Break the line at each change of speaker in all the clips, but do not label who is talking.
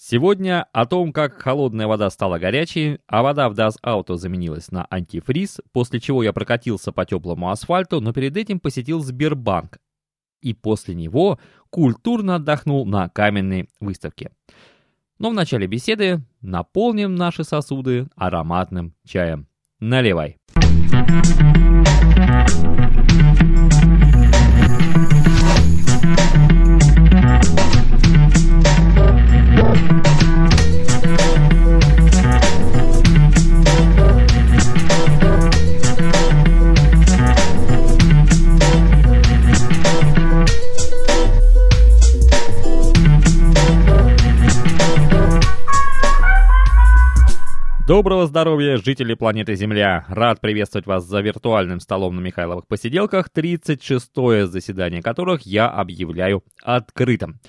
Сегодня о том, как холодная вода стала горячей, а вода в Das Auto заменилась на антифриз, после чего я прокатился по теплому асфальту, но перед этим посетил Сбербанк. И после него культурно отдохнул на каменной выставке. Но в начале беседы наполним наши сосуды ароматным чаем. Наливай. Доброго здоровья, жители планеты Земля! Рад приветствовать вас за виртуальным столом на Михайловых посиделках, 36-е заседание которых я объявляю открытым.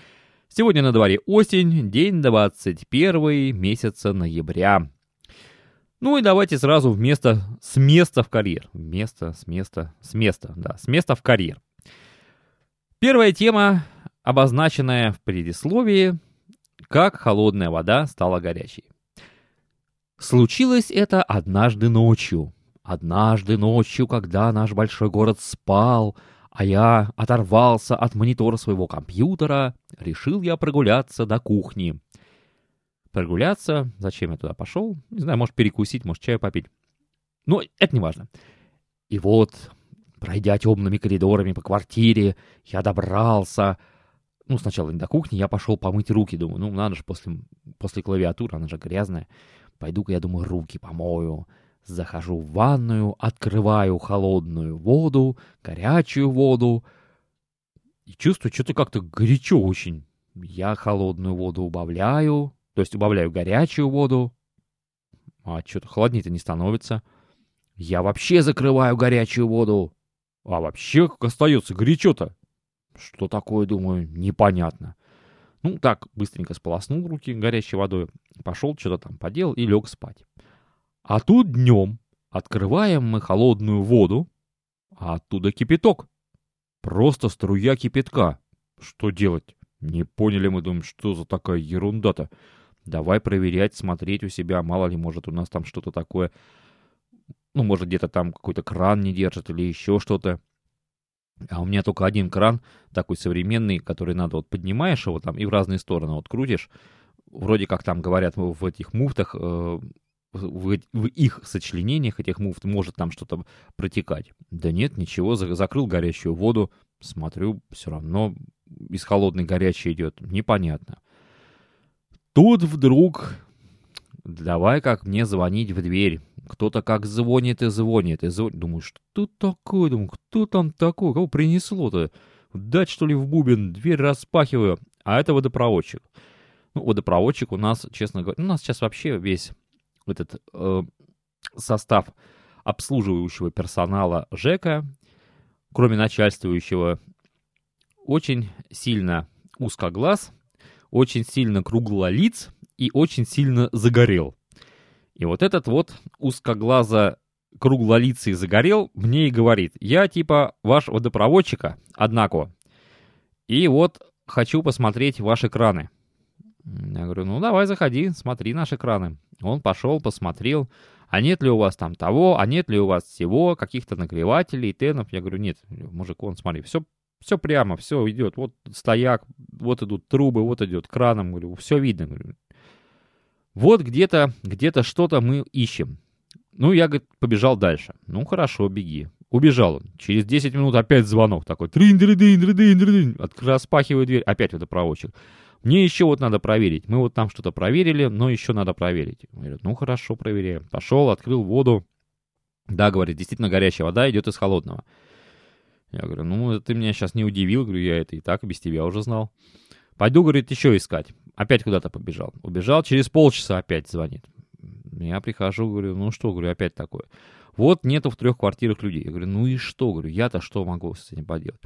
Сегодня на дворе осень, день 21 месяца ноября. Ну и давайте сразу вместо, с места в карьер. Место, с места, с места, да, с места в карьер. Первая тема, обозначенная в предисловии, как холодная вода стала горячей. Случилось это однажды ночью. Однажды ночью, когда наш большой город спал, а я оторвался от монитора своего компьютера, решил я прогуляться до кухни. Прогуляться? Зачем я туда пошел? Не знаю, может перекусить, может чаю попить. Но это не важно. И вот, пройдя темными коридорами по квартире, я добрался... Ну, сначала не до кухни, я пошел помыть руки. Думаю, ну, надо же после, после клавиатуры, она же грязная. Пойду-ка, я думаю, руки помою. Захожу в ванную, открываю холодную воду, горячую воду. И чувствую, что-то как-то горячо очень. Я холодную воду убавляю, то есть убавляю горячую воду. А что-то холоднее-то не становится. Я вообще закрываю горячую воду. А вообще как остается горячо-то? Что такое, думаю, непонятно. Ну, так, быстренько сполоснул руки горячей водой, пошел, что-то там поделал и лег спать. А тут днем открываем мы холодную воду, а оттуда кипяток. Просто струя кипятка. Что делать? Не поняли мы, думаем, что за такая ерунда-то. Давай проверять, смотреть у себя, мало ли, может, у нас там что-то такое, ну, может, где-то там какой-то кран не держит или еще что-то. А у меня только один кран, такой современный, который надо вот поднимаешь его там и в разные стороны вот крутишь. Вроде как там говорят в этих муфтах, э, в, в их сочленениях этих муфт может там что-то протекать. Да нет, ничего, закрыл горячую воду, смотрю, все равно из холодной горячей идет. Непонятно. Тут вдруг давай как мне звонить в дверь. Кто-то как звонит и звонит, и звонит. Думаю, что такое? Думаю, кто там такой? Кого принесло-то? Дать, что ли, в бубен? Дверь распахиваю. А это водопроводчик. Ну, водопроводчик у нас, честно говоря, у нас сейчас вообще весь этот э, состав обслуживающего персонала ЖЭКа, кроме начальствующего, очень сильно узкоглаз, очень сильно круглолиц и очень сильно загорел. И вот этот вот узкоглазо круглолицый загорел мне и говорит, я типа ваш водопроводчика, однако. И вот хочу посмотреть ваши экраны. Я говорю, ну давай заходи, смотри наши экраны. Он пошел, посмотрел, а нет ли у вас там того, а нет ли у вас всего, каких-то нагревателей, тенов. Я говорю, нет, мужик, он смотри, все, все прямо, все идет. Вот стояк, вот идут трубы, вот идет краном, говорю, все видно. Говорю, вот где-то, где-то что-то мы ищем. Ну, я, говорит, побежал дальше. Ну, хорошо, беги. Убежал он. Через 10 минут опять звонок такой. трин дрин дрин дрин дрин Распахиваю дверь. Опять водопроводчик. Мне еще вот надо проверить. Мы вот там что-то проверили, но еще надо проверить. Говорит, ну хорошо, проверяем. Пошел, открыл воду. Да, говорит, действительно горячая вода идет из холодного. Я говорю, ну ты меня сейчас не удивил. Говорю, я это и так без тебя уже знал. Пойду, говорит, еще искать. Опять куда-то побежал. Убежал, через полчаса опять звонит. Я прихожу, говорю, ну что, говорю, опять такое. Вот нету в трех квартирах людей. Я говорю, ну и что, говорю, я-то что могу с этим поделать?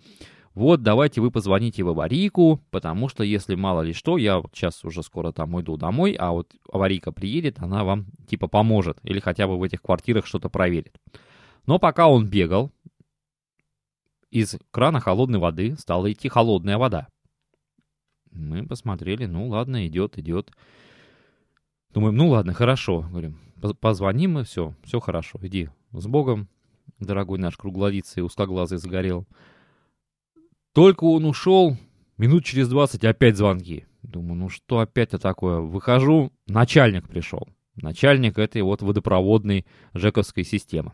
Вот давайте вы позвоните в аварийку, потому что если мало ли что, я вот сейчас уже скоро там уйду домой, а вот аварийка приедет, она вам типа поможет или хотя бы в этих квартирах что-то проверит. Но пока он бегал, из крана холодной воды стала идти холодная вода. Мы посмотрели, ну ладно, идет, идет. Думаем, ну ладно, хорошо. Говорим, позвоним мы, все, все хорошо, иди с Богом, дорогой наш круглолицый, узкоглазый загорел. Только он ушел, минут через 20 опять звонки. Думаю, ну что опять-то такое? Выхожу, начальник пришел. Начальник этой вот водопроводной жековской системы.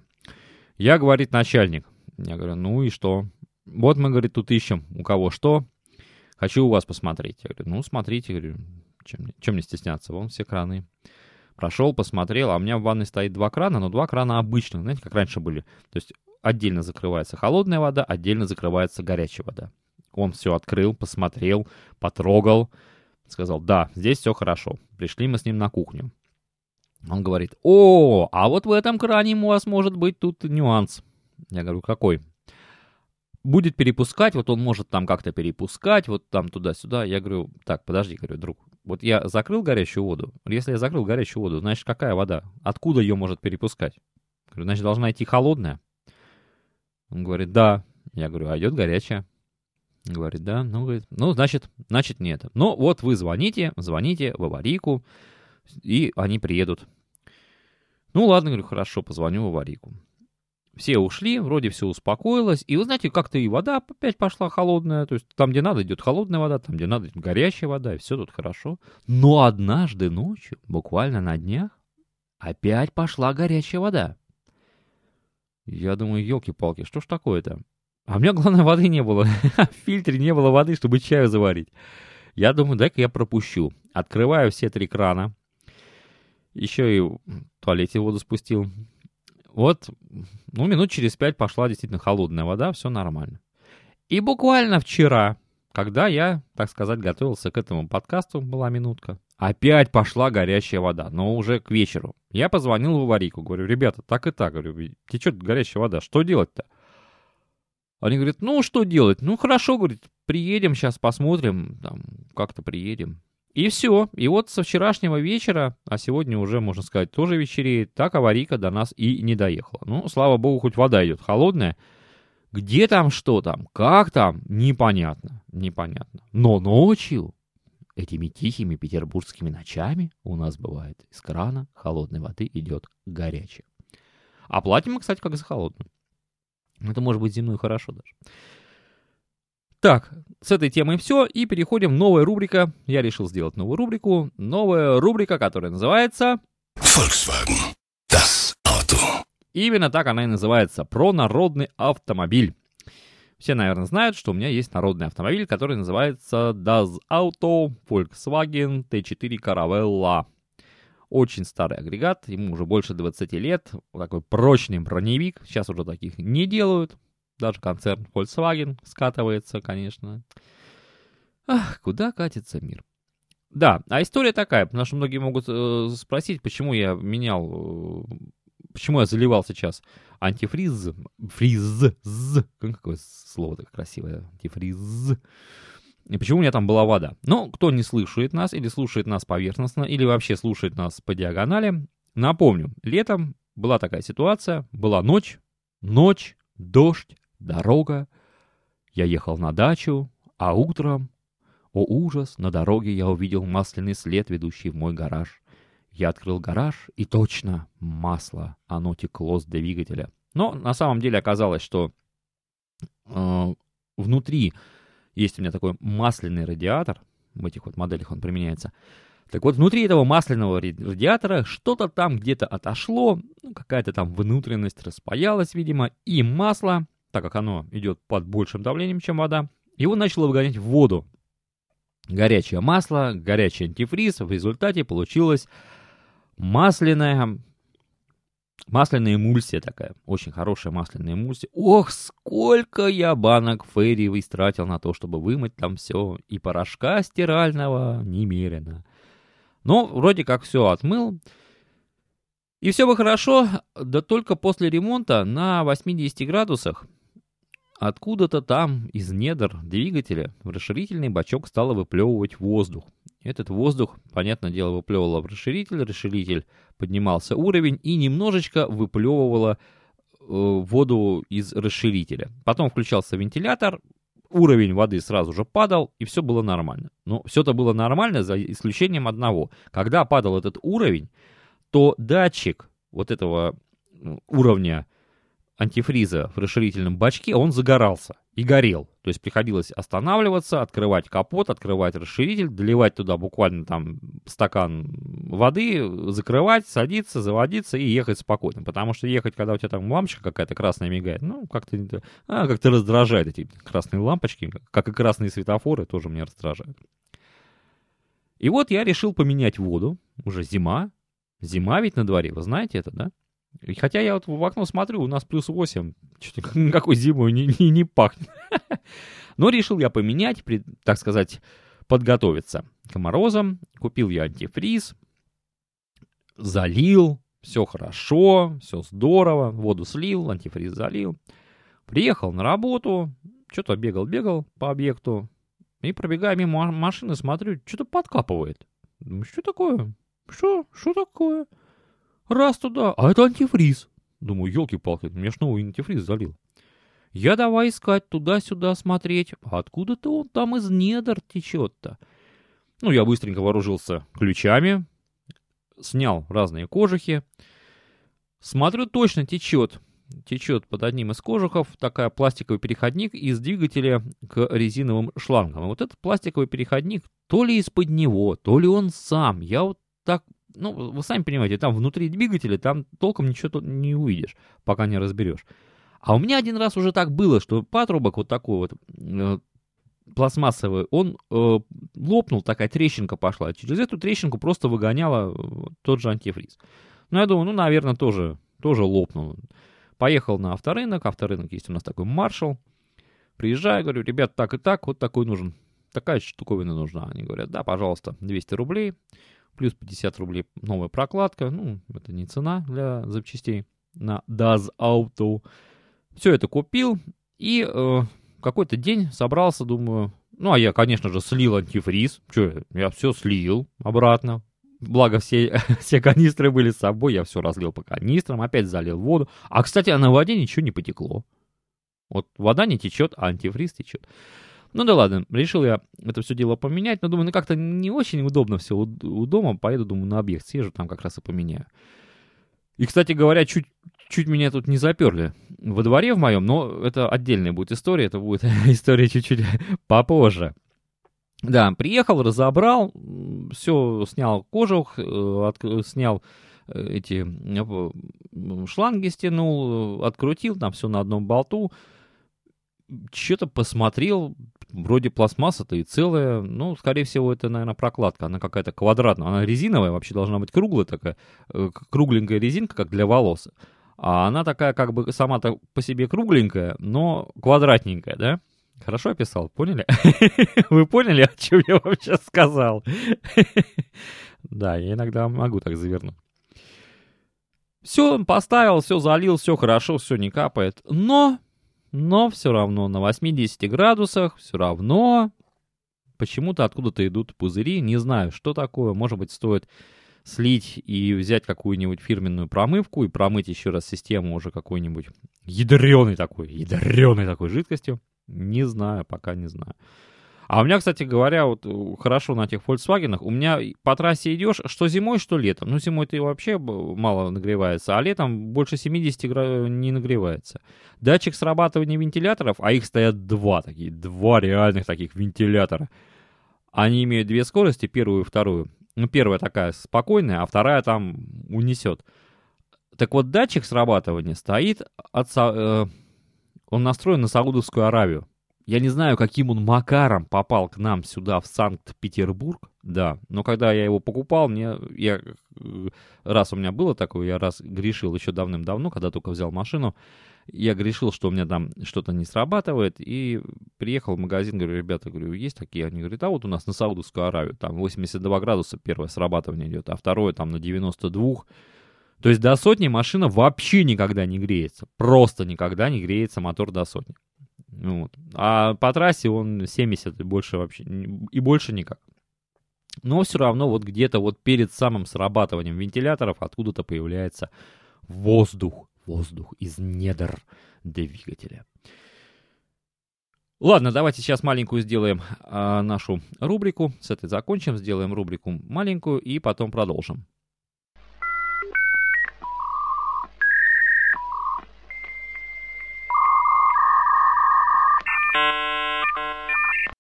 Я, говорит, начальник. Я говорю, ну и что? Вот мы, говорит, тут ищем у кого что. Хочу у вас посмотреть. Я говорю, ну смотрите, говорю, чем, чем не стесняться, вон все краны. Прошел, посмотрел, а у меня в ванной стоит два крана, но два крана обычных, знаете, как раньше были. То есть отдельно закрывается холодная вода, отдельно закрывается горячая вода. Он все открыл, посмотрел, потрогал, сказал, да, здесь все хорошо. Пришли мы с ним на кухню. Он говорит, о, а вот в этом кране у вас может быть тут нюанс. Я говорю, какой? Будет перепускать, вот он может там как-то перепускать, вот там туда-сюда. Я говорю, так, подожди, говорю, друг, вот я закрыл горячую воду. Если я закрыл горячую воду, значит, какая вода? Откуда ее может перепускать? Говорю, значит, должна идти холодная. Он говорит, да. Я говорю, а идет горячая. Говорит, да, ну, говорит, ну, значит, значит, нет. Ну, вот вы звоните, звоните в аварийку, и они приедут. Ну, ладно, говорю, хорошо, позвоню в аварийку. Все ушли, вроде все успокоилось. И вы знаете, как-то и вода опять пошла холодная. То есть там, где надо, идет холодная вода, там, где надо, идет горячая вода, и все тут хорошо. Но однажды ночью, буквально на днях, опять пошла горячая вода. Я думаю, елки-палки, что ж такое-то? А у меня, главное, воды не было. В фильтре не было воды, чтобы чаю заварить. Я думаю, дай-ка я пропущу. Открываю все три крана. Еще и в туалете воду спустил. Вот, ну, минут через пять пошла действительно холодная вода, все нормально. И буквально вчера, когда я, так сказать, готовился к этому подкасту, была минутка, опять пошла горячая вода, но уже к вечеру. Я позвонил в аварийку, говорю, ребята, так и так, говорю, течет горячая вода, что делать-то? Они говорят, ну что делать? Ну хорошо, говорит, приедем, сейчас посмотрим, там, как-то приедем. И все. И вот со вчерашнего вечера, а сегодня уже, можно сказать, тоже вечереет, так аварийка до нас и не доехала. Ну, слава богу, хоть вода идет холодная. Где там, что там, как там, непонятно, непонятно. Но ночью, этими тихими петербургскими ночами, у нас бывает из крана холодной воды идет горячая. А платим мы, кстати, как за холодную. Это может быть зимной хорошо даже. Так, с этой темой все, и переходим в новая рубрика. Я решил сделать новую рубрику. Новая рубрика, которая называется... Volkswagen. Das Auto. Именно так она и называется. Про народный автомобиль. Все, наверное, знают, что у меня есть народный автомобиль, который называется Das Auto Volkswagen T4 Caravella. Очень старый агрегат, ему уже больше 20 лет, такой прочный броневик, сейчас уже таких не делают, даже концерн Volkswagen скатывается, конечно. Ах, куда катится мир? Да, а история такая, потому что многие могут э, спросить, почему я менял, э, почему я заливал сейчас антифриз, фриз, какое слово такое красивое, антифриз, и почему у меня там была вода. Ну, кто не слушает нас, или слушает нас поверхностно, или вообще слушает нас по диагонали, напомню, летом была такая ситуация, была ночь, ночь, дождь, дорога. Я ехал на дачу, а утром, о ужас, на дороге я увидел масляный след, ведущий в мой гараж. Я открыл гараж, и точно масло, оно текло с двигателя. Но на самом деле оказалось, что э, внутри есть у меня такой масляный радиатор, в этих вот моделях он применяется. Так вот, внутри этого масляного радиатора что-то там где-то отошло, ну, какая-то там внутренность распаялась, видимо, и масло так как оно идет под большим давлением, чем вода, его начало выгонять в воду. Горячее масло, горячий антифриз, в результате получилась масляная, масляная эмульсия такая, очень хорошая масляная эмульсия. Ох, сколько я банок фейри истратил на то, чтобы вымыть там все, и порошка стирального немерено. Но вроде как все отмыл, и все бы хорошо, да только после ремонта на 80 градусах Откуда-то там, из недр двигателя, в расширительный бачок стало выплевывать воздух. Этот воздух, понятное дело, выплевывало в расширитель, расширитель поднимался уровень и немножечко выплевывало э, воду из расширителя. Потом включался вентилятор, уровень воды сразу же падал, и все было нормально. Но все это было нормально за исключением одного. Когда падал этот уровень, то датчик вот этого уровня антифриза в расширительном бачке, он загорался и горел. То есть приходилось останавливаться, открывать капот, открывать расширитель, доливать туда буквально там стакан воды, закрывать, садиться, заводиться и ехать спокойно. Потому что ехать, когда у тебя там лампочка какая-то красная мигает, ну, как-то а, как раздражает эти красные лампочки, как и красные светофоры тоже меня раздражают. И вот я решил поменять воду, уже зима, зима ведь на дворе, вы знаете это, да? И хотя я вот в окно смотрю, у нас плюс 8, что-то никакой зимой не, не, не пахнет. Но решил я поменять, так сказать, подготовиться к морозам. Купил я антифриз, залил, все хорошо, все здорово, воду слил, антифриз залил. Приехал на работу, что-то бегал-бегал по объекту, и пробегая мимо машины, смотрю, что-то подкапывает. Что такое? Что? Что такое? Раз туда, а это антифриз. Думаю, елки-палки, мне ж новый антифриз залил. Я давай искать туда-сюда смотреть. А откуда-то он там из недр течет-то. Ну, я быстренько вооружился ключами, снял разные кожухи. Смотрю, точно течет. Течет под одним из кожухов такая пластиковый переходник из двигателя к резиновым шлангам. И вот этот пластиковый переходник то ли из-под него, то ли он сам. Я вот так ну, вы сами понимаете, там внутри двигателя, там толком ничего не увидишь, пока не разберешь. А у меня один раз уже так было, что патрубок вот такой вот э, пластмассовый, он э, лопнул, такая трещинка пошла. Через эту трещинку просто выгоняла э, тот же антифриз. Ну, я думаю, ну, наверное, тоже, тоже лопнул. Поехал на авторынок, авторынок есть у нас такой маршал. Приезжаю, говорю, ребят, так и так, вот такой нужен. Такая штуковина нужна. Они говорят, да, пожалуйста, 200 рублей плюс 50 рублей новая прокладка, ну, это не цена для запчастей на DAZ Auto. Все это купил и э, какой-то день собрался, думаю, ну, а я, конечно же, слил антифриз. Че, я все слил обратно. Благо, все, все канистры были с собой, я все разлил по канистрам, опять залил воду. А, кстати, на воде ничего не потекло. Вот вода не течет, а антифриз течет. Ну да ладно, решил я это все дело поменять, но думаю, ну как-то не очень удобно все у, у дома, поеду, думаю, на объект съезжу, там как раз и поменяю. И, кстати говоря, чуть, чуть меня тут не заперли во дворе в моем, но это отдельная будет история, это будет история чуть-чуть попозже. Да, приехал, разобрал, все снял кожух, э, от, снял э, эти э, шланги стянул, открутил, там все на одном болту. Что-то посмотрел, вроде пластмасса-то и целая. Ну, скорее всего, это, наверное, прокладка. Она какая-то квадратная. Она резиновая, вообще должна быть круглая такая. Э, кругленькая резинка, как для волос. А она такая, как бы сама-то по себе кругленькая, но квадратненькая, да? Хорошо описал, поняли? Вы поняли, о чем я вам сейчас сказал? Да, я иногда могу так завернуть. Все, поставил, все залил, все хорошо, все не капает. Но но все равно на 80 градусах, все равно почему-то откуда-то идут пузыри. Не знаю, что такое. Может быть, стоит слить и взять какую-нибудь фирменную промывку и промыть еще раз систему уже какой-нибудь ядреной такой, ядреной такой жидкостью. Не знаю, пока не знаю. А у меня, кстати говоря, вот э, хорошо на этих Volkswagen, у меня по трассе идешь, что зимой, что летом. Ну, зимой ты вообще мало нагревается, а летом больше 70 не нагревается. Датчик срабатывания вентиляторов, а их стоят два такие, два реальных таких вентилятора. Они имеют две скорости, первую и вторую. Ну, первая такая спокойная, а вторая там унесет. Так вот, датчик срабатывания стоит от... Э, он настроен на Саудовскую Аравию. Я не знаю, каким он макаром попал к нам сюда, в Санкт-Петербург, да, но когда я его покупал, мне, я, э, раз у меня было такое, я раз грешил еще давным-давно, когда только взял машину, я грешил, что у меня там что-то не срабатывает, и приехал в магазин, говорю, ребята, говорю, есть такие? Они говорят, а вот у нас на Саудовскую Аравию, там 82 градуса первое срабатывание идет, а второе там на 92. То есть до сотни машина вообще никогда не греется, просто никогда не греется мотор до сотни. Вот. А по трассе он 70 и больше вообще, и больше никак. Но все равно вот где-то вот перед самым срабатыванием вентиляторов откуда-то появляется воздух, воздух из недр двигателя. Ладно, давайте сейчас маленькую сделаем а, нашу рубрику. С этой закончим, сделаем рубрику маленькую и потом продолжим.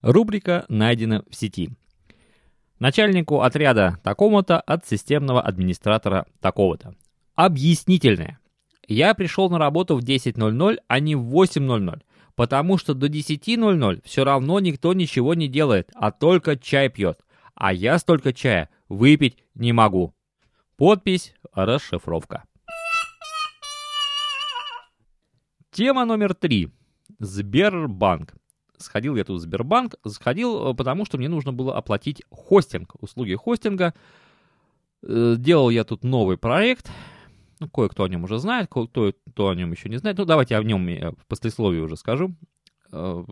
Рубрика найдена в сети. Начальнику отряда такому-то от системного администратора такого-то. Объяснительное. Я пришел на работу в 10.00, а не в 8.00, потому что до 10.00 все равно никто ничего не делает, а только чай пьет. А я столько чая выпить не могу. Подпись «Расшифровка». Тема номер три. Сбербанк сходил я тут в Сбербанк, сходил, э, потому что мне нужно было оплатить хостинг, услуги хостинга. Э, делал я тут новый проект, ну, кое-кто о нем уже знает, кое-кто о нем еще не знает. Ну, давайте о нем я в послесловии уже скажу. Э,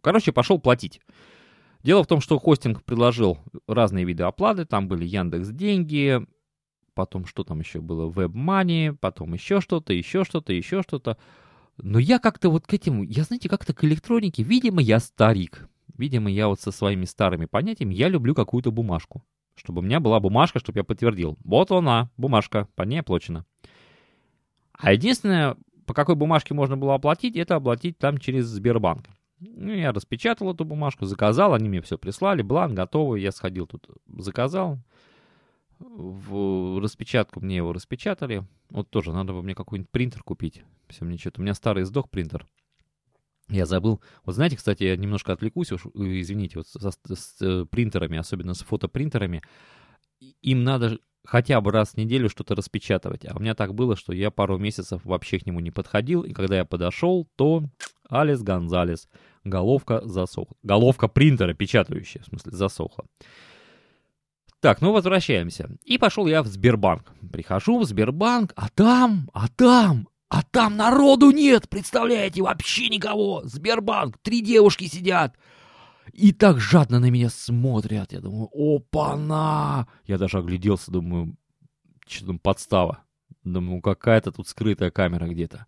короче, пошел платить. Дело в том, что хостинг предложил разные виды оплаты. Там были Яндекс Деньги, потом что там еще было, WebMoney, потом еще что-то, еще что-то, еще что-то. Но я как-то вот к этим, я знаете, как-то к электронике, видимо, я старик. Видимо, я вот со своими старыми понятиями, я люблю какую-то бумажку. Чтобы у меня была бумажка, чтобы я подтвердил. Вот она, бумажка, по ней оплачена. А единственное, по какой бумажке можно было оплатить, это оплатить там через Сбербанк. Ну, я распечатал эту бумажку, заказал, они мне все прислали, бланк готовый, я сходил тут, заказал, в распечатку мне его распечатали. Вот тоже надо бы мне какой-нибудь принтер купить. Все мне что-то. У меня старый сдох принтер. Я забыл. Вот знаете, кстати, я немножко отвлекусь, уж, э, извините, вот с, с, с э, принтерами, особенно с фотопринтерами, им надо хотя бы раз в неделю что-то распечатывать. А у меня так было, что я пару месяцев вообще к нему не подходил, и когда я подошел, то Алис Гонзалес, головка засохла. Головка принтера печатающая, в смысле, засохла. Так, ну возвращаемся. И пошел я в Сбербанк. Прихожу в Сбербанк, а там, а там, а там народу нет, представляете, вообще никого. Сбербанк, три девушки сидят. И так жадно на меня смотрят. Я думаю, опа-на! Я даже огляделся, думаю, что там подстава. Думаю, какая-то тут скрытая камера где-то.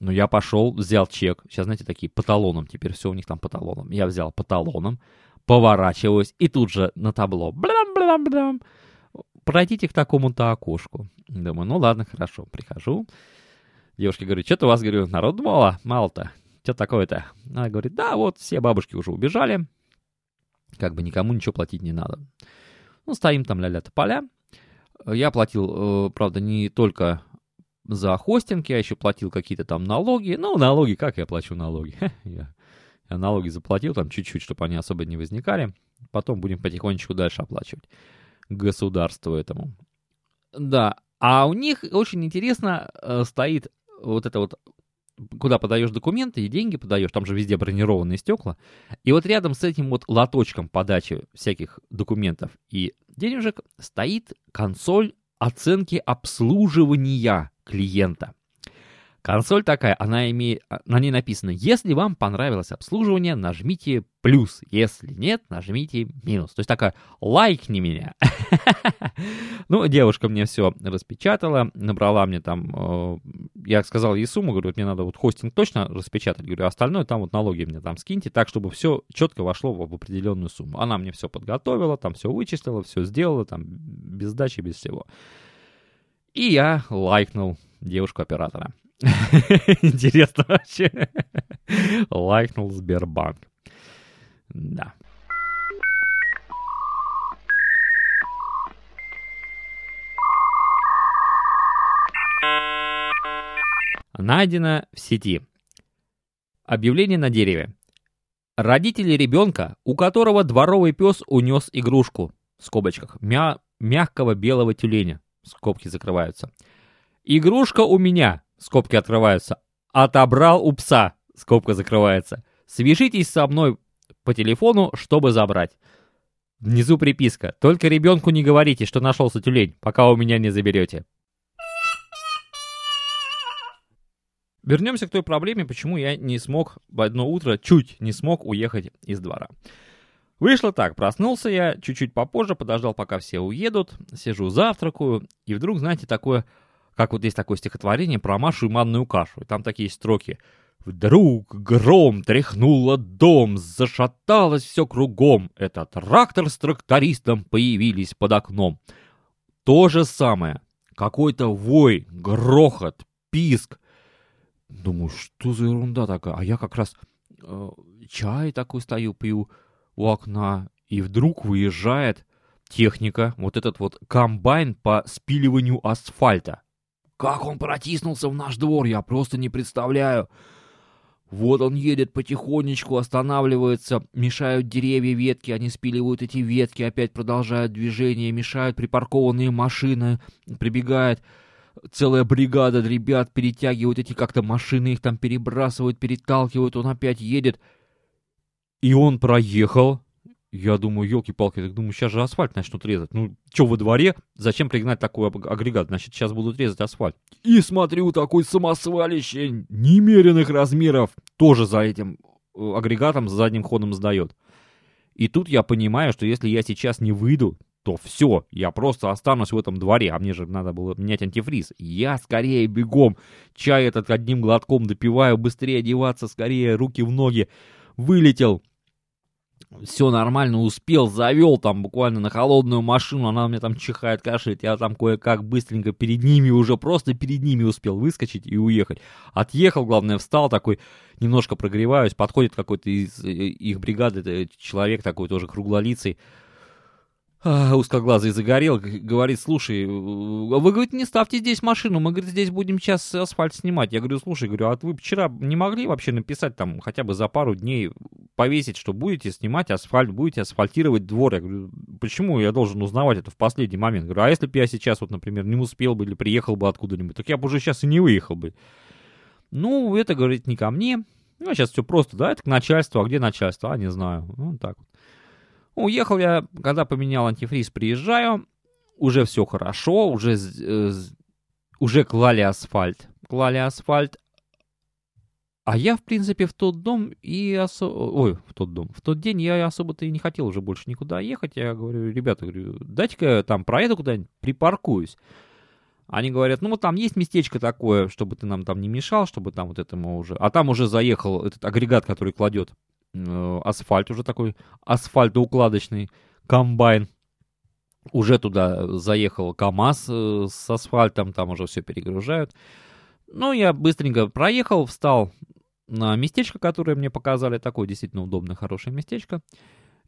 Но я пошел, взял чек. Сейчас, знаете, такие по талонам. Теперь все у них там по талонам. Я взял по талонам, поворачиваюсь и тут же на табло. Блям-блям-блям. Пройдите к такому-то окошку. Думаю, ну ладно, хорошо, прихожу. Девушка говорит, что-то у вас, говорю, народ мало, мало-то. Что такое-то? Она говорит, да, вот все бабушки уже убежали. Как бы никому ничего платить не надо. Ну, стоим там ля-ля поля. Я платил, э, правда, не только за хостинг, я еще платил какие-то там налоги. Ну, налоги, как я плачу налоги? я налоги заплатил там чуть-чуть, чтобы они особо не возникали. Потом будем потихонечку дальше оплачивать государству этому. Да, а у них очень интересно э, стоит вот это вот, куда подаешь документы и деньги подаешь, там же везде бронированные стекла. И вот рядом с этим вот лоточком подачи всяких документов и денежек стоит консоль оценки обслуживания клиента. Консоль такая, она имеет, а, на ней написано, если вам понравилось обслуживание, нажмите плюс, если нет, нажмите минус. То есть такая, лайкни меня. Ну, девушка мне все распечатала, набрала мне там, э, я сказал ей сумму, говорю, мне надо вот хостинг точно распечатать, говорю, остальное там вот налоги мне там скиньте, так, чтобы все четко вошло в определенную сумму. Она мне все подготовила, там все вычислила, все сделала, там без сдачи, без всего. И я лайкнул девушку-оператора. Интересно вообще. Лайкнул Сбербанк. Да. Найдено в сети. Объявление на дереве. Родители ребенка, у которого дворовый пес унес игрушку, в скобочках, мя мягкого белого тюленя, скобки закрываются. Игрушка у меня, скобки открываются, отобрал у пса, скобка закрывается. Свяжитесь со мной по телефону, чтобы забрать. Внизу приписка. Только ребенку не говорите, что нашелся тюлень, пока у меня не заберете. Вернемся к той проблеме, почему я не смог в одно утро, чуть не смог уехать из двора. Вышло так, проснулся я чуть-чуть попозже, подождал, пока все уедут, сижу завтракаю, и вдруг, знаете, такое как вот есть такое стихотворение про Машу и манную кашу. И там такие строки. Вдруг гром тряхнуло дом, зашаталось все кругом. Это трактор с трактористом появились под окном. То же самое. Какой-то вой, грохот, писк. Думаю, что за ерунда такая? А я как раз э, чай такой стою, пью у окна. И вдруг выезжает техника, вот этот вот комбайн по спиливанию асфальта. Как он протиснулся в наш двор, я просто не представляю. Вот он едет потихонечку, останавливается, мешают деревья, ветки, они спиливают эти ветки, опять продолжают движение, мешают припаркованные машины, прибегает целая бригада ребят, перетягивают эти как-то машины, их там перебрасывают, переталкивают, он опять едет. И он проехал, я думаю, елки-палки, так думаю, сейчас же асфальт начнут резать. Ну, что во дворе? Зачем пригнать такой агрегат? Значит, сейчас будут резать асфальт. И смотрю, такой самосвалище немеренных размеров тоже за этим э, агрегатом с задним ходом сдает. И тут я понимаю, что если я сейчас не выйду, то все, я просто останусь в этом дворе, а мне же надо было менять антифриз. Я скорее бегом, чай этот одним глотком допиваю, быстрее одеваться, скорее руки в ноги. Вылетел, все нормально, успел, завел там буквально на холодную машину, она у меня там чихает, кашляет, я там кое-как быстренько перед ними, уже просто перед ними успел выскочить и уехать. Отъехал, главное, встал такой, немножко прогреваюсь, подходит какой-то из э, их бригады, человек такой тоже круглолицый, узкоглазый загорел, говорит, слушай, э, вы, говорит, не ставьте здесь машину, мы, говорит, здесь будем сейчас асфальт снимать. Я говорю, слушай, говорю, а вы вчера не могли вообще написать там хотя бы за пару дней, повесить, что будете снимать асфальт, будете асфальтировать двор? Я говорю, почему я должен узнавать это в последний момент? Говорю, а если бы я сейчас, вот, например, не успел бы или приехал бы откуда-нибудь, так я бы уже сейчас и не выехал бы. Ну, это, говорит, не ко мне. Ну, сейчас все просто, да, это к начальству, а где начальство? А, не знаю. Ну, так вот. Уехал я, когда поменял антифриз, приезжаю, уже все хорошо, уже, э, уже клали асфальт. Клали асфальт. А я, в принципе, в тот дом и особо... Ой, в тот дом. В тот день я особо-то и не хотел уже больше никуда ехать. Я говорю, ребята, говорю, дайте-ка там проеду куда-нибудь, припаркуюсь. Они говорят, ну вот там есть местечко такое, чтобы ты нам там не мешал, чтобы там вот этому уже... А там уже заехал этот агрегат, который кладет асфальт уже такой, асфальтоукладочный комбайн. Уже туда заехал КАМАЗ э, с асфальтом, там уже все перегружают. Ну, я быстренько проехал, встал на местечко, которое мне показали, такое действительно удобное, хорошее местечко,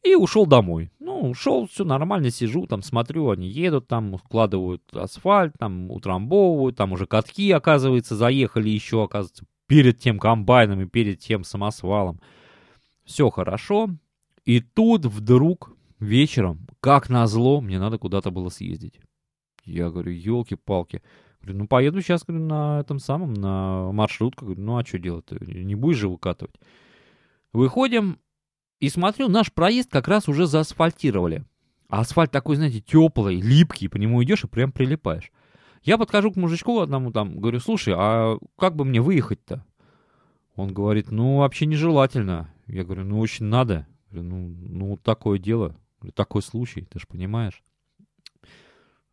и ушел домой. Ну, ушел, все нормально, сижу, там смотрю, они едут, там укладывают асфальт, там утрамбовывают, там уже катки, оказывается, заехали еще, оказывается, перед тем комбайном и перед тем самосвалом все хорошо. И тут вдруг вечером, как назло, мне надо куда-то было съездить. Я говорю, елки-палки. Говорю, ну поеду сейчас говорю, на этом самом, на маршрутку. Говорю, ну а что делать Не будешь же выкатывать. Выходим и смотрю, наш проезд как раз уже заасфальтировали. А асфальт такой, знаете, теплый, липкий, по нему идешь и прям прилипаешь. Я подхожу к мужичку одному там, говорю, слушай, а как бы мне выехать-то? Он говорит, ну вообще нежелательно. Я говорю, ну очень надо. Говорю, ну, ну такое дело, такой случай, ты же понимаешь.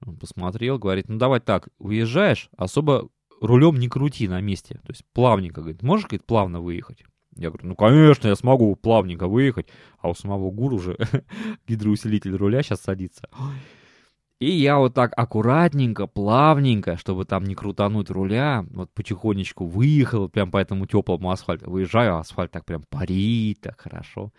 Он посмотрел, говорит, ну давай так, уезжаешь, особо рулем не крути на месте. То есть плавненько, говорит, можешь, говорит, плавно выехать? Я говорю, ну конечно, я смогу плавненько выехать, а у самого гуру уже гидроусилитель руля сейчас садится. И я вот так аккуратненько, плавненько, чтобы там не крутануть руля, вот потихонечку выехал прям по этому теплому асфальту. Выезжаю, асфальт так прям парит, так хорошо.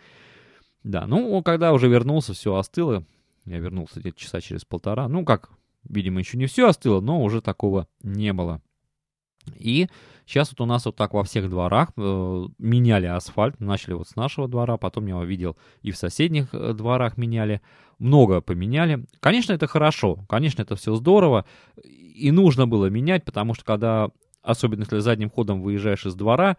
Да, ну, когда уже вернулся, все остыло. Я вернулся где-то часа через полтора. Ну, как, видимо, еще не все остыло, но уже такого не было. И сейчас вот у нас вот так во всех дворах э, меняли асфальт. Начали вот с нашего двора, потом я его видел и в соседних э, дворах меняли. Много поменяли. Конечно, это хорошо, конечно, это все здорово. И нужно было менять, потому что когда, особенно если задним ходом выезжаешь из двора,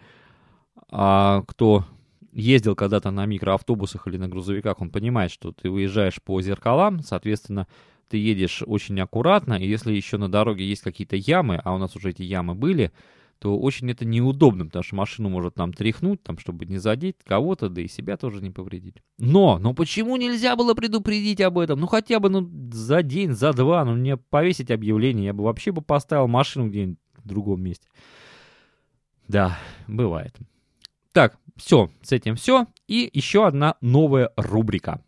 а кто ездил когда-то на микроавтобусах или на грузовиках, он понимает, что ты выезжаешь по зеркалам, соответственно, ты едешь очень аккуратно, и если еще на дороге есть какие-то ямы, а у нас уже эти ямы были, то очень это неудобно, потому что машину может там тряхнуть, там, чтобы не задеть кого-то, да и себя тоже не повредить. Но, но почему нельзя было предупредить об этом? Ну, хотя бы ну, за день, за два, ну, мне повесить объявление, я бы вообще бы поставил машину где-нибудь в другом месте. Да, бывает. Так, все, с этим все. И еще одна новая рубрика.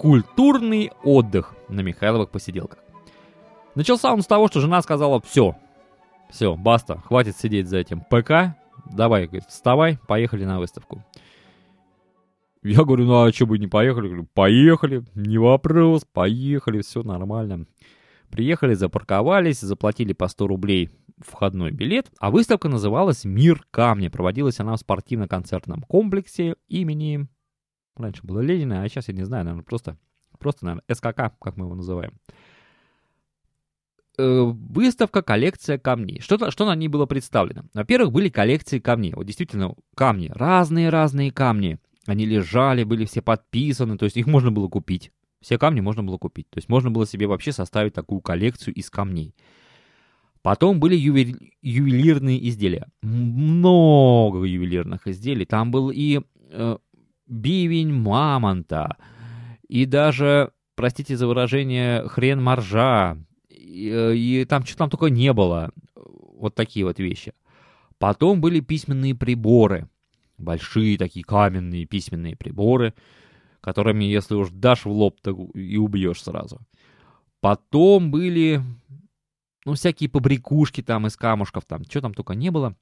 Культурный отдых на Михайловых посиделках. Начался он с того, что жена сказала «все, все, баста, хватит сидеть за этим ПК, давай, говорит, вставай, поехали на выставку». Я говорю, ну а что бы не поехали? Говорю, поехали, не вопрос, поехали, все нормально. Приехали, запарковались, заплатили по 100 рублей входной билет, а выставка называлась «Мир камня». Проводилась она в спортивно-концертном комплексе имени Раньше было Ленина, а сейчас я не знаю, наверное, просто, просто наверное, СКК, как мы его называем. Э, выставка, коллекция камней. Что, что на ней было представлено? Во-первых, были коллекции камней. Вот действительно, камни, разные-разные камни. Они лежали, были все подписаны, то есть их можно было купить. Все камни можно было купить. То есть можно было себе вообще составить такую коллекцию из камней. Потом были ювели... ювелирные изделия. Много ювелирных изделий. Там был и э, бивень мамонта, и даже, простите за выражение, хрен моржа, и, и там что там только не было. Вот такие вот вещи. Потом были письменные приборы. Большие такие каменные письменные приборы, которыми, если уж дашь в лоб, то и убьешь сразу. Потом были, ну, всякие побрякушки там из камушков, там, что там только не было.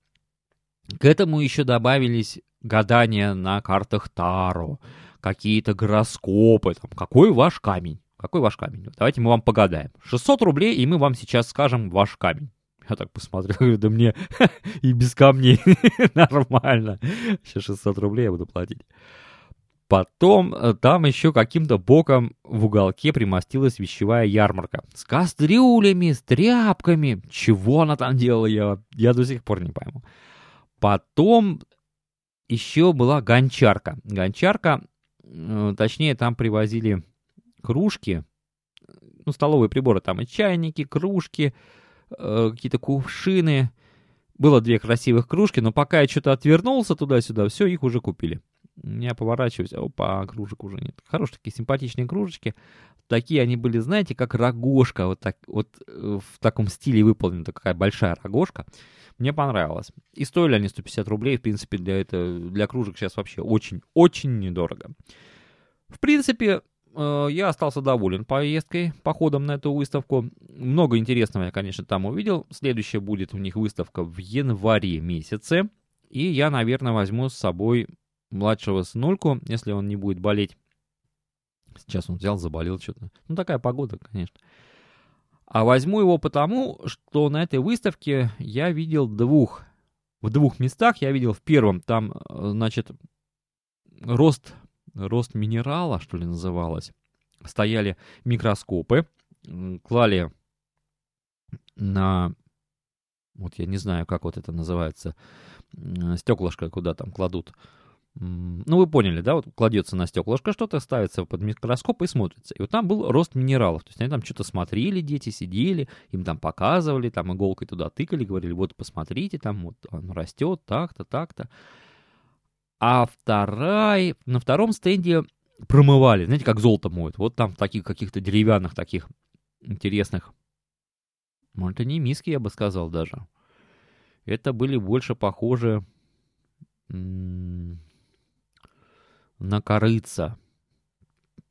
К этому еще добавились гадания на картах Таро, какие-то гороскопы, там, какой ваш камень, какой ваш камень. Давайте мы вам погадаем. 600 рублей, и мы вам сейчас скажем ваш камень. Я так посмотрел, говорю, да мне и без камней нормально. Сейчас 600 рублей я буду платить. Потом э, там еще каким-то боком в уголке примостилась вещевая ярмарка. С кастрюлями, с тряпками. Чего она там делала, я, я до сих пор не пойму. Потом еще была гончарка. Гончарка, э, точнее, там привозили кружки, ну, столовые приборы, там и чайники, кружки, э, какие-то кувшины. Было две красивых кружки, но пока я что-то отвернулся туда-сюда, все, их уже купили. Я поворачиваюсь, опа, кружек уже нет. Хорошие такие симпатичные кружечки. Такие они были, знаете, как рогожка, вот, так, вот э, в таком стиле выполнена такая большая рогожка. Мне понравилось. И стоили они 150 рублей, в принципе, для, это, для кружек сейчас вообще очень-очень недорого. В принципе, э, я остался доволен поездкой, походом на эту выставку. Много интересного я, конечно, там увидел. Следующая будет у них выставка в январе месяце. И я, наверное, возьму с собой младшего сынульку, если он не будет болеть. Сейчас он взял, заболел что-то. Ну, такая погода, конечно. А возьму его потому, что на этой выставке я видел двух, в двух местах я видел в первом, там, э, значит, рост, рост минерала, что ли, называлось. Стояли микроскопы, клали на, вот я не знаю, как вот это называется, стеклышко, куда там кладут ну, вы поняли, да, вот кладется на стеклышко что-то, ставится под микроскоп и смотрится. И вот там был рост минералов. То есть они там что-то смотрели, дети сидели, им там показывали, там иголкой туда тыкали, говорили, вот посмотрите, там вот он растет так-то, так-то. А вторая, на втором стенде промывали, знаете, как золото моют. Вот там в таких каких-то деревянных таких интересных. Ну, это не миски, я бы сказал даже. Это были больше похожи на корыца.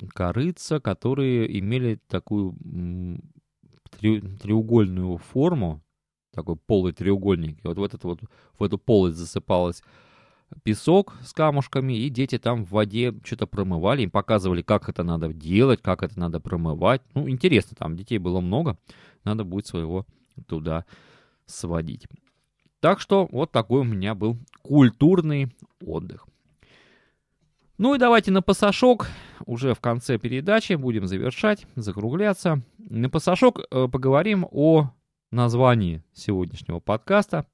Корыца, которые имели такую треугольную форму, такой полый треугольник. И вот в, этот вот, в эту полость засыпалась песок с камушками, и дети там в воде что-то промывали, им показывали, как это надо делать, как это надо промывать. Ну, интересно, там детей было много, надо будет своего туда сводить. Так что вот такой у меня был культурный отдых. Ну и давайте на пасашок, уже в конце передачи, будем завершать, закругляться. На пасашок э, поговорим о названии сегодняшнего подкаста.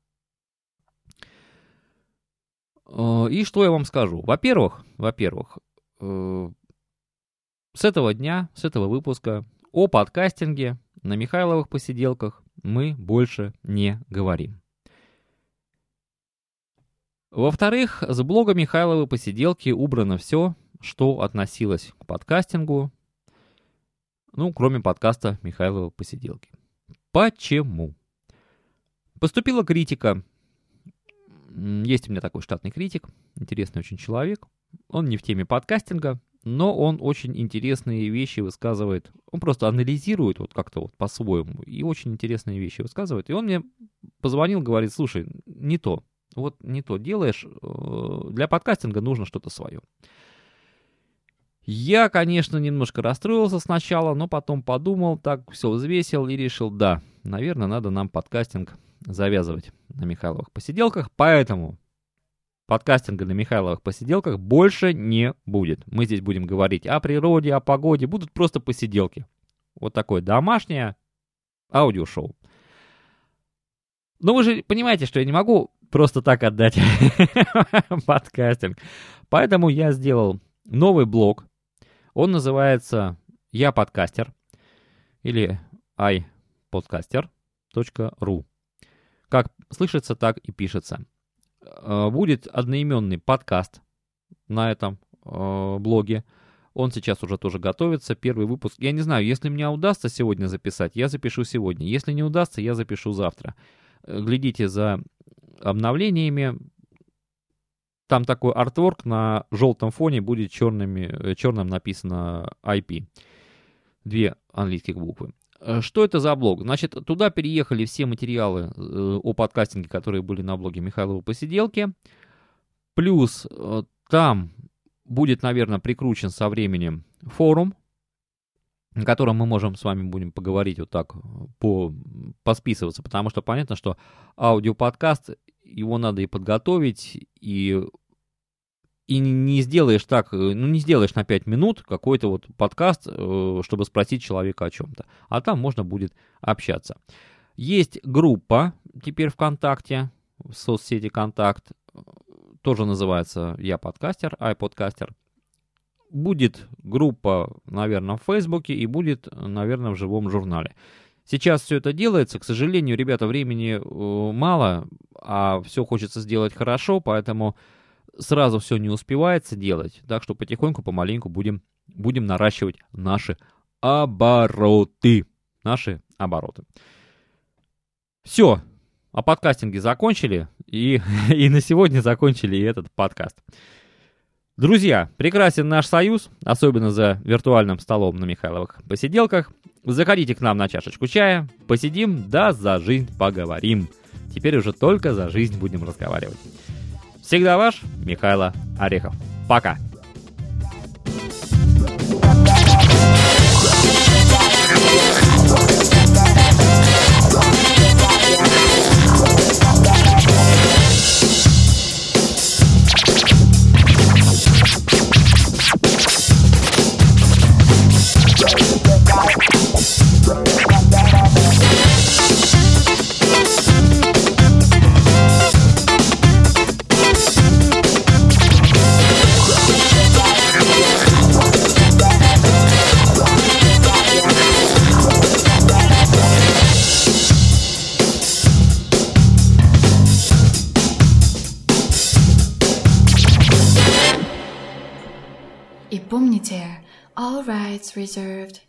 Э, и что я вам скажу? Во-первых, во-первых, э, с этого дня, с этого выпуска о подкастинге на Михайловых посиделках мы больше не говорим. Во-вторых, с блога Михайловой посиделки убрано все, что относилось к подкастингу, ну, кроме подкаста Михайлова посиделки. Почему? Поступила критика. Есть у меня такой штатный критик, интересный очень человек. Он не в теме подкастинга, но он очень интересные вещи высказывает. Он просто анализирует вот как-то вот по-своему и очень интересные вещи высказывает. И он мне позвонил, говорит, слушай, не то, вот не то делаешь, э, для подкастинга нужно что-то свое. Я, конечно, немножко расстроился сначала, но потом подумал, так все взвесил и решил, да, наверное, надо нам подкастинг завязывать на Михайловых посиделках, поэтому подкастинга на Михайловых посиделках больше не будет. Мы здесь будем говорить о природе, о погоде, будут просто посиделки. Вот такое домашнее аудиошоу. Но вы же понимаете, что я не могу просто так отдать подкастинг. Поэтому я сделал новый блог. Он называется «Я подкастер» или iPodcaster.ru. Как слышится, так и пишется. Э, будет одноименный подкаст на этом э, блоге. Он сейчас уже тоже готовится, первый выпуск. Я не знаю, если мне удастся сегодня записать, я запишу сегодня. Если не удастся, я запишу завтра. Э, глядите за обновлениями. Там такой артворк на желтом фоне будет черными, черным написано IP. Две английских буквы. Э, что это за блог? Значит, туда переехали все материалы э, о подкастинге, которые были на блоге Михайлова Посиделки. Плюс э, там будет, наверное, прикручен со временем форум, на котором мы можем с вами будем поговорить вот так, по, посписываться, потому что понятно, что аудиоподкаст, его надо и подготовить, и и не сделаешь так, э, ну не сделаешь на 5 минут какой-то вот подкаст, э, чтобы спросить человека о чем-то. А там можно будет общаться. Есть группа теперь ВКонтакте, в соцсети Контакт, тоже называется «Я подкастер», «Айподкастер». Будет группа, наверное, в Фейсбуке и будет, наверное, в живом журнале. Сейчас все это делается, к сожалению, ребята, времени э, мало, а все хочется сделать хорошо, поэтому сразу все не успевается делать, так что потихоньку, помаленьку будем, будем наращивать наши обороты. Наши обороты. Все, о подкастинге закончили, и, и на сегодня закончили этот подкаст. Друзья, прекрасен наш союз, особенно за виртуальным столом на Михайловых посиделках. Заходите к нам на чашечку чая, посидим, да за жизнь поговорим. Теперь уже только за жизнь будем разговаривать. Всегда ваш Михайло Орехов. Пока!
Reserved.